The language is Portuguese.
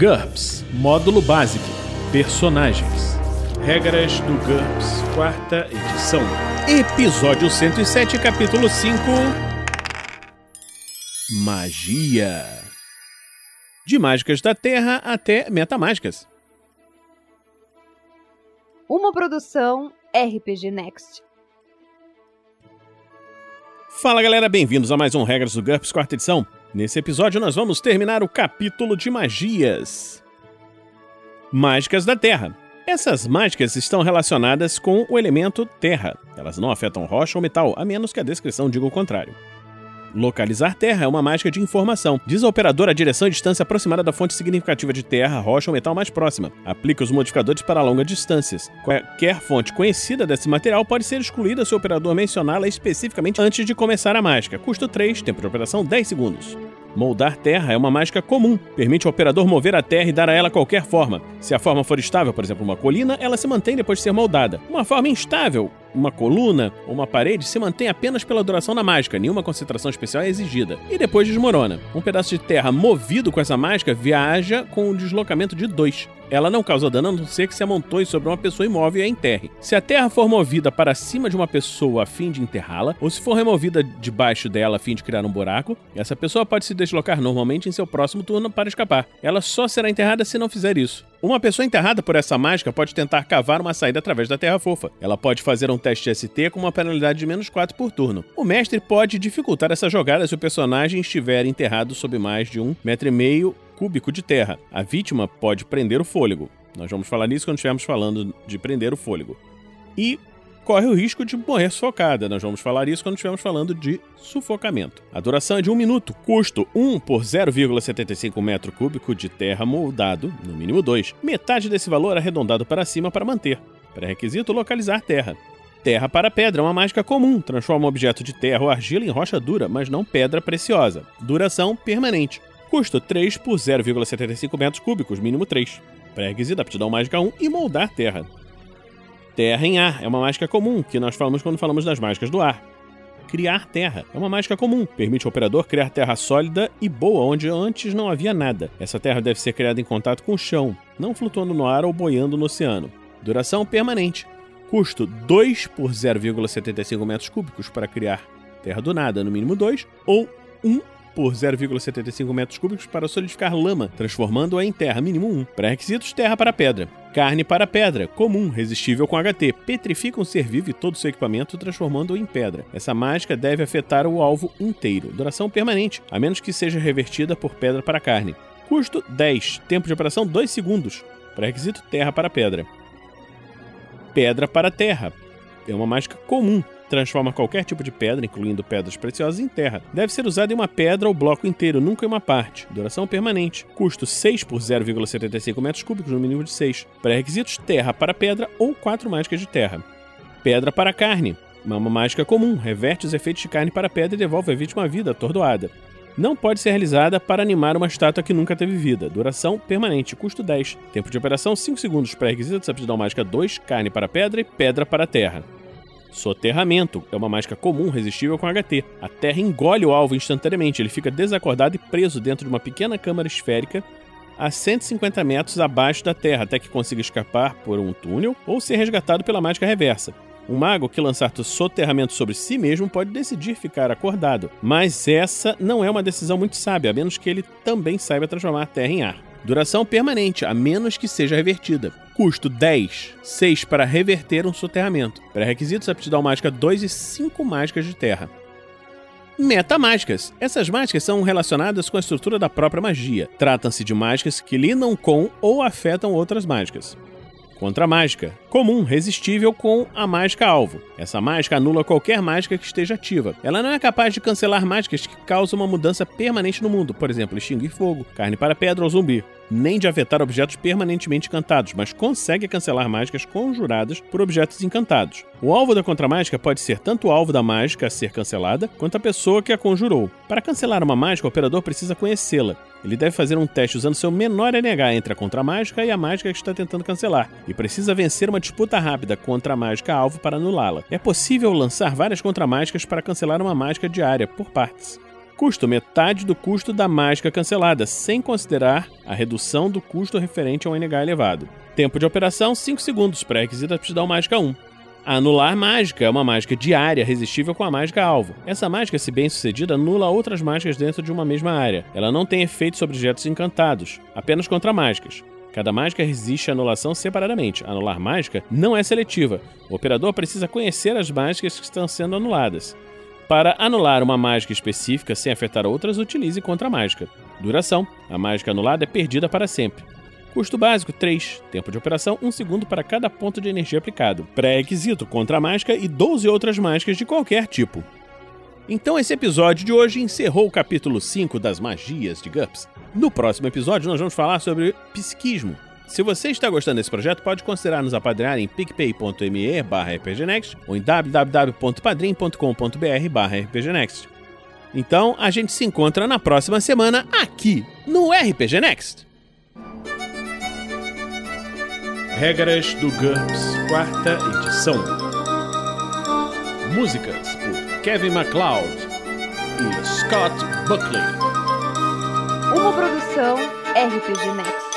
GURPS Módulo Básico Personagens Regras do GURPS, quarta edição. Episódio 107, capítulo 5 Magia. De mágicas da Terra até metamágicas. Uma produção RPG Next. Fala galera, bem-vindos a mais um Regras do GURPS, quarta edição. Nesse episódio nós vamos terminar o capítulo de magias. Mágicas da Terra. Essas mágicas estão relacionadas com o elemento terra. Elas não afetam rocha ou metal, a menos que a descrição diga o contrário. Localizar terra é uma mágica de informação. Diz ao operador a direção e distância aproximada da fonte significativa de terra, rocha ou metal mais próxima. Aplica os modificadores para longas distâncias. Qualquer fonte conhecida desse material pode ser excluída se o operador mencioná-la especificamente antes de começar a mágica. Custo 3, tempo de operação 10 segundos. Moldar terra é uma mágica comum. Permite ao operador mover a terra e dar a ela qualquer forma. Se a forma for estável, por exemplo, uma colina, ela se mantém depois de ser moldada. Uma forma instável, uma coluna ou uma parede, se mantém apenas pela duração da mágica, nenhuma concentração especial é exigida. E depois desmorona. Um pedaço de terra movido com essa mágica viaja com um deslocamento de 2 ela não causa dano a não ser que se amontoe sobre uma pessoa imóvel e a enterre. Se a terra for movida para cima de uma pessoa a fim de enterrá-la, ou se for removida debaixo dela a fim de criar um buraco, essa pessoa pode se deslocar normalmente em seu próximo turno para escapar. Ela só será enterrada se não fizer isso. Uma pessoa enterrada por essa mágica pode tentar cavar uma saída através da terra fofa. Ela pode fazer um teste ST com uma penalidade de menos 4 por turno. O mestre pode dificultar essa jogada se o personagem estiver enterrado sob mais de um metro e meio cúbico de terra. A vítima pode prender o fôlego. Nós vamos falar nisso quando estivermos falando de prender o fôlego. E corre o risco de morrer sufocada. Nós vamos falar isso quando estivermos falando de sufocamento. A duração é de 1 um minuto. Custo 1 por 0,75 metro cúbico de terra moldado, no mínimo 2. Metade desse valor arredondado para cima para manter. Pré-requisito localizar terra. Terra para pedra é uma mágica comum. Transforma um objeto de terra ou argila em rocha dura, mas não pedra preciosa. Duração permanente. Custo 3 por 0,75 metros cúbicos, mínimo 3. Pré-requisito, aptidão mágica 1 e moldar terra. Terra em ar é uma mágica comum, que nós falamos quando falamos das mágicas do ar. Criar terra é uma mágica comum, permite ao operador criar terra sólida e boa onde antes não havia nada. Essa terra deve ser criada em contato com o chão, não flutuando no ar ou boiando no oceano. Duração permanente. Custo 2 por 0,75 metros cúbicos para criar terra do nada, no mínimo 2, ou 1 por 0,75 metros cúbicos para solidificar lama, transformando-a em terra mínimo 1. Pré-requisitos: terra para pedra. Carne para pedra, comum, resistível com HT. Petrifica um ser vivo e todo seu equipamento, transformando-o em pedra. Essa mágica deve afetar o alvo inteiro. Duração permanente, a menos que seja revertida por pedra para carne. Custo 10. Tempo de operação 2 segundos. Pré-requisito: terra para pedra. Pedra para terra. É uma mágica comum, transforma qualquer tipo de pedra, incluindo pedras preciosas, em terra. Deve ser usada em uma pedra ou bloco inteiro, nunca em uma parte. Duração permanente. Custo 6 por 0,75 metros cúbicos, no mínimo de 6. Pré-requisitos: terra para pedra ou 4 mágicas de terra. Pedra para carne. Uma mágica comum, reverte os efeitos de carne para pedra e devolve a vítima à vida atordoada. Não pode ser realizada para animar uma estátua que nunca teve vida. Duração permanente, custo 10. Tempo de operação 5 segundos. Pré-requisitos: aptidão mágica 2, carne para pedra e pedra para terra. Soterramento é uma mágica comum resistível com HT. A terra engole o alvo instantaneamente, ele fica desacordado e preso dentro de uma pequena câmara esférica a 150 metros abaixo da terra, até que consiga escapar por um túnel ou ser resgatado pela mágica reversa. Um mago que lançar soterramento sobre si mesmo pode decidir ficar acordado, mas essa não é uma decisão muito sábia, a menos que ele também saiba transformar a terra em ar. Duração permanente, a menos que seja revertida. Custo 10. 6 para reverter um soterramento. Pré-requisitos: aptidão mágica 2 e 5 mágicas de terra. Metamágicas. Essas mágicas são relacionadas com a estrutura da própria magia. Tratam-se de mágicas que lidam com ou afetam outras mágicas. Contra mágica. Comum, resistível com a mágica alvo. Essa mágica anula qualquer mágica que esteja ativa. Ela não é capaz de cancelar mágicas que causam uma mudança permanente no mundo, por exemplo, extinguir fogo, carne para pedra ou zumbi. Nem de afetar objetos permanentemente encantados, mas consegue cancelar mágicas conjuradas por objetos encantados. O alvo da contramágica pode ser tanto o alvo da mágica a ser cancelada, quanto a pessoa que a conjurou. Para cancelar uma mágica, o operador precisa conhecê-la. Ele deve fazer um teste usando seu menor NH entre a contramágica e a mágica que está tentando cancelar, e precisa vencer uma disputa rápida contra a mágica alvo para anulá-la. É possível lançar várias contramágicas para cancelar uma mágica diária, por partes. Custo metade do custo da mágica cancelada, sem considerar a redução do custo referente a um NH elevado. Tempo de operação 5 segundos, pré-requisito aptidão mágica 1. Anular mágica é uma mágica diária resistível com a mágica alvo. Essa mágica, se bem sucedida, anula outras mágicas dentro de uma mesma área. Ela não tem efeito sobre objetos encantados, apenas contra mágicas. Cada mágica resiste à anulação separadamente. Anular mágica não é seletiva. O operador precisa conhecer as mágicas que estão sendo anuladas. Para anular uma mágica específica sem afetar outras, utilize contra a mágica. Duração: a mágica anulada é perdida para sempre. Custo básico 3. Tempo de operação 1 segundo para cada ponto de energia aplicado. Pré-requisito contra a mágica e 12 outras mágicas de qualquer tipo. Então esse episódio de hoje encerrou o capítulo 5 das magias de GURPS. No próximo episódio nós vamos falar sobre psiquismo. Se você está gostando desse projeto, pode considerar nos apadrinhar em picpay.me barra rpgnext ou em www.padrim.com.br barra rpgnext. Então a gente se encontra na próxima semana aqui no RPG Next. Regras do GURPS, quarta edição. Músicas por Kevin MacLeod e Scott Buckley. Uma produção RPG Next.